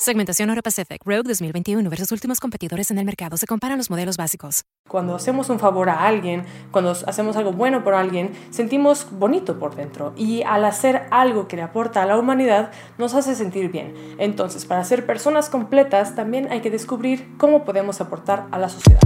Segmentación Euro Pacific Rogue 2021 versus últimos competidores en el mercado. Se comparan los modelos básicos. Cuando hacemos un favor a alguien, cuando hacemos algo bueno por alguien, sentimos bonito por dentro. Y al hacer algo que le aporta a la humanidad, nos hace sentir bien. Entonces, para ser personas completas, también hay que descubrir cómo podemos aportar a la sociedad.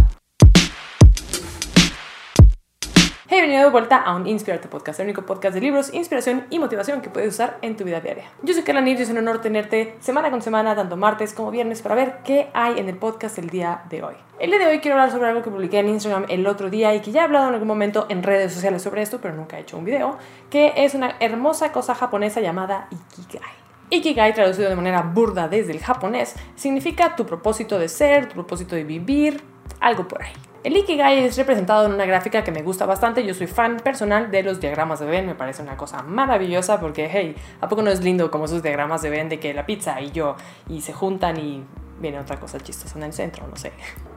He venido de vuelta a un Inspirarte Podcast, el único podcast de libros, inspiración y motivación que puedes usar en tu vida diaria. Yo soy Carla Nir y es un honor tenerte semana con semana, tanto martes como viernes, para ver qué hay en el podcast el día de hoy. El día de hoy quiero hablar sobre algo que publiqué en Instagram el otro día y que ya he hablado en algún momento en redes sociales sobre esto, pero nunca he hecho un video, que es una hermosa cosa japonesa llamada Ikigai. Ikigai, traducido de manera burda desde el japonés, significa tu propósito de ser, tu propósito de vivir, algo por ahí. El Ikigai es representado en una gráfica que me gusta bastante. Yo soy fan personal de los diagramas de Venn. Me parece una cosa maravillosa porque, hey, ¿a poco no es lindo como esos diagramas de Venn de que la pizza y yo y se juntan y viene otra cosa chistosa en el centro? No sé.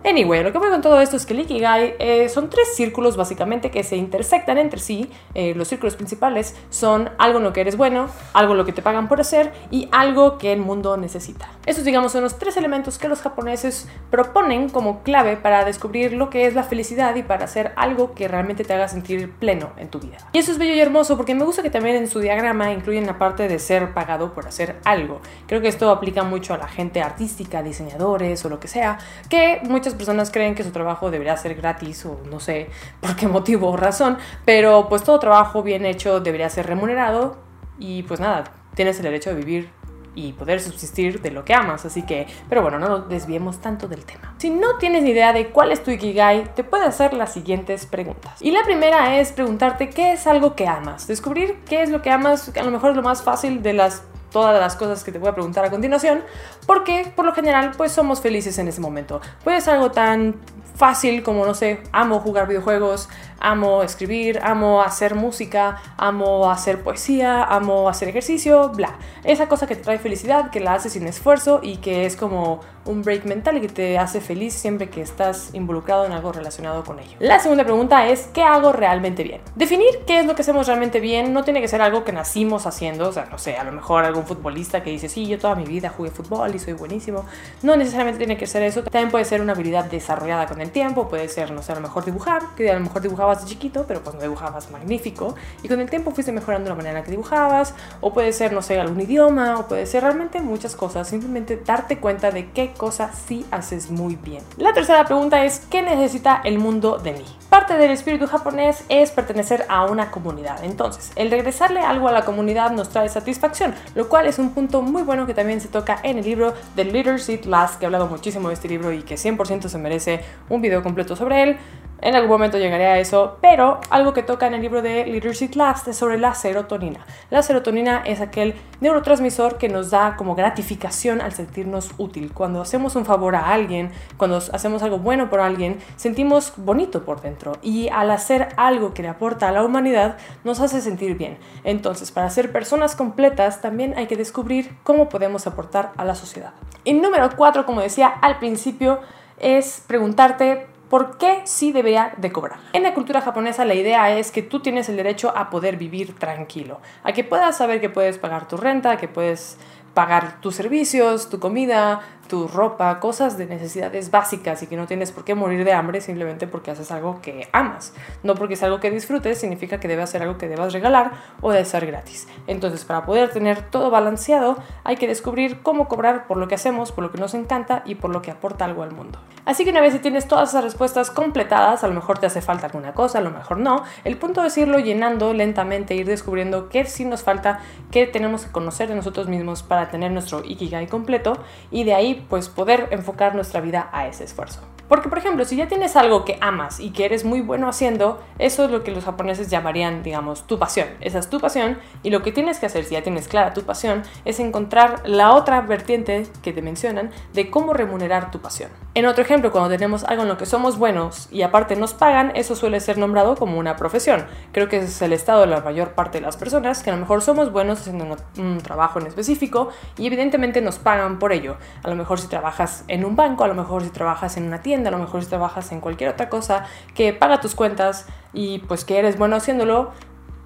Anyway, lo que voy con todo esto es que el Ikigai eh, son tres círculos básicamente que se intersectan entre sí. Eh, los círculos principales son algo en lo que eres bueno, algo en lo que te pagan por hacer y algo que el mundo necesita. Estos, digamos, son los tres elementos que los japoneses proponen como clave para descubrir lo que es la felicidad y para hacer algo que realmente te haga sentir pleno en tu vida. Y eso es bello y hermoso porque me gusta que también en su diagrama incluyen la parte de ser pagado por hacer algo. Creo que esto aplica mucho a la gente artística, diseñadores o lo que sea, que muchas personas creen que su trabajo debería ser gratis o no sé por qué motivo o razón, pero pues todo trabajo bien hecho debería ser remunerado y pues nada, tienes el derecho de vivir y poder subsistir de lo que amas. Así que, pero bueno, no desviemos tanto del tema. Si no tienes ni idea de cuál es tu Ikigai, te puedo hacer las siguientes preguntas. Y la primera es preguntarte qué es algo que amas. Descubrir qué es lo que amas, a lo mejor es lo más fácil de las todas las cosas que te voy a preguntar a continuación, porque por lo general pues somos felices en ese momento. Puede ser algo tan fácil como, no sé, amo jugar videojuegos, amo escribir, amo hacer música, amo hacer poesía, amo hacer ejercicio, bla. Esa cosa que te trae felicidad, que la haces sin esfuerzo y que es como un break mental que te hace feliz siempre que estás involucrado en algo relacionado con ello. La segunda pregunta es, ¿qué hago realmente bien? Definir qué es lo que hacemos realmente bien no tiene que ser algo que nacimos haciendo, o sea, no sé, a lo mejor algún futbolista que dice, sí, yo toda mi vida jugué fútbol y soy buenísimo. No necesariamente tiene que ser eso, también puede ser una habilidad desarrollada con el tiempo, puede ser, no sé, a lo mejor dibujar, que a lo mejor dibujabas de chiquito, pero pues no dibujabas magnífico, y con el tiempo fuiste mejorando la manera en que dibujabas, o puede ser, no sé, algún idioma, o puede ser realmente muchas cosas, simplemente darte cuenta de qué cosa sí haces muy bien. La tercera pregunta es, ¿qué necesita el mundo de mí? Parte del espíritu japonés es pertenecer a una comunidad, entonces el regresarle algo a la comunidad nos trae satisfacción, lo cual es un punto muy bueno que también se toca en el libro The Leadership Last, que he hablado muchísimo de este libro y que 100% se merece un video completo sobre él. En algún momento llegaré a eso, pero algo que toca en el libro de Leadership Last es sobre la serotonina. La serotonina es aquel neurotransmisor que nos da como gratificación al sentirnos útil. Cuando hacemos un favor a alguien, cuando hacemos algo bueno por alguien, sentimos bonito por dentro y al hacer algo que le aporta a la humanidad nos hace sentir bien. Entonces, para ser personas completas también hay que descubrir cómo podemos aportar a la sociedad. Y número cuatro, como decía al principio, es preguntarte ¿Por qué sí debería de cobrar? En la cultura japonesa la idea es que tú tienes el derecho a poder vivir tranquilo, a que puedas saber que puedes pagar tu renta, que puedes pagar tus servicios, tu comida, tu ropa, cosas de necesidades básicas y que no tienes por qué morir de hambre simplemente porque haces algo que amas. No porque es algo que disfrutes, significa que debe ser algo que debas regalar o de ser gratis. Entonces, para poder tener todo balanceado, hay que descubrir cómo cobrar por lo que hacemos, por lo que nos encanta y por lo que aporta algo al mundo. Así que una vez que tienes todas esas respuestas completadas, a lo mejor te hace falta alguna cosa, a lo mejor no, el punto es irlo llenando lentamente, ir descubriendo qué sí nos falta, qué tenemos que conocer de nosotros mismos para tener nuestro Ikigai completo y de ahí pues poder enfocar nuestra vida a ese esfuerzo. Porque, por ejemplo, si ya tienes algo que amas y que eres muy bueno haciendo, eso es lo que los japoneses llamarían, digamos, tu pasión. Esa es tu pasión y lo que tienes que hacer, si ya tienes clara tu pasión, es encontrar la otra vertiente que te mencionan de cómo remunerar tu pasión. En otro ejemplo, cuando tenemos algo en lo que somos buenos y aparte nos pagan, eso suele ser nombrado como una profesión. Creo que ese es el estado de la mayor parte de las personas, que a lo mejor somos buenos haciendo un trabajo en específico y evidentemente nos pagan por ello. A lo mejor si trabajas en un banco, a lo mejor si trabajas en una tienda, a lo mejor si trabajas en cualquier otra cosa que paga tus cuentas y pues que eres bueno haciéndolo,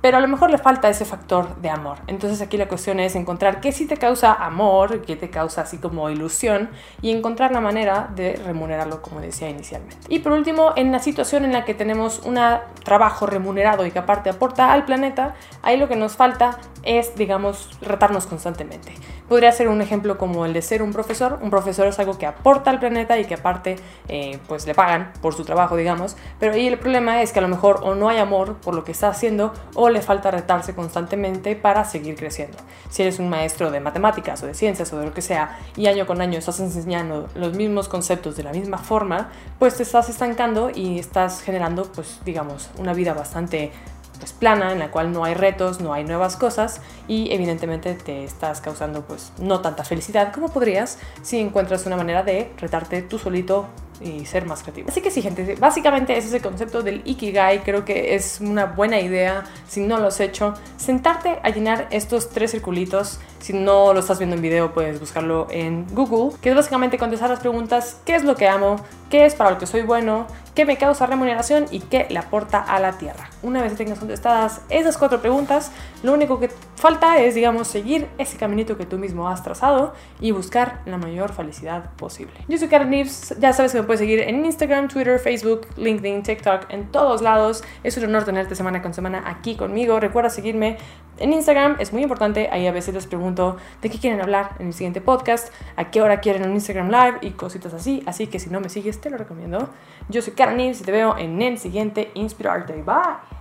pero a lo mejor le falta ese factor de amor. Entonces aquí la cuestión es encontrar qué sí te causa amor, qué te causa así como ilusión y encontrar la manera de remunerarlo como decía inicialmente. Y por último, en la situación en la que tenemos un trabajo remunerado y que aparte aporta al planeta, ahí lo que nos falta es, digamos, retarnos constantemente. Podría ser un ejemplo como el de ser un profesor. Un profesor es algo que aporta al planeta y que aparte eh, pues le pagan por su trabajo, digamos. Pero ahí el problema es que a lo mejor o no hay amor por lo que está haciendo o le falta retarse constantemente para seguir creciendo. Si eres un maestro de matemáticas o de ciencias o de lo que sea y año con año estás enseñando los mismos conceptos de la misma forma, pues te estás estancando y estás generando pues digamos una vida bastante pues, plana, en la cual no hay retos, no hay nuevas cosas y evidentemente te estás causando pues no tanta felicidad como podrías si encuentras una manera de retarte tú solito y ser más creativo. Así que sí, gente, básicamente ese es el concepto del Ikigai. Creo que es una buena idea, si no lo has hecho, sentarte a llenar estos tres circulitos. Si no lo estás viendo en video, puedes buscarlo en Google, que es básicamente contestar las preguntas, ¿qué es lo que amo? ¿Qué es para lo que soy bueno? ¿Qué me causa remuneración? ¿Y qué le aporta a la tierra? Una vez que tengas contestadas esas cuatro preguntas, lo único que falta es, digamos, seguir ese caminito que tú mismo has trazado y buscar la mayor felicidad posible. Yo soy Karen Neves, ya sabes que me puedes seguir en Instagram, Twitter, Facebook, LinkedIn, TikTok, en todos lados. Es un honor tenerte semana con semana aquí conmigo. Recuerda seguirme en Instagram, es muy importante. Ahí a veces les pregunto de qué quieren hablar en el siguiente podcast, a qué hora quieren un Instagram Live y cositas así. Así que si no me sigues, te lo recomiendo. Yo soy Y te veo en el siguiente Inspirarte. Bye.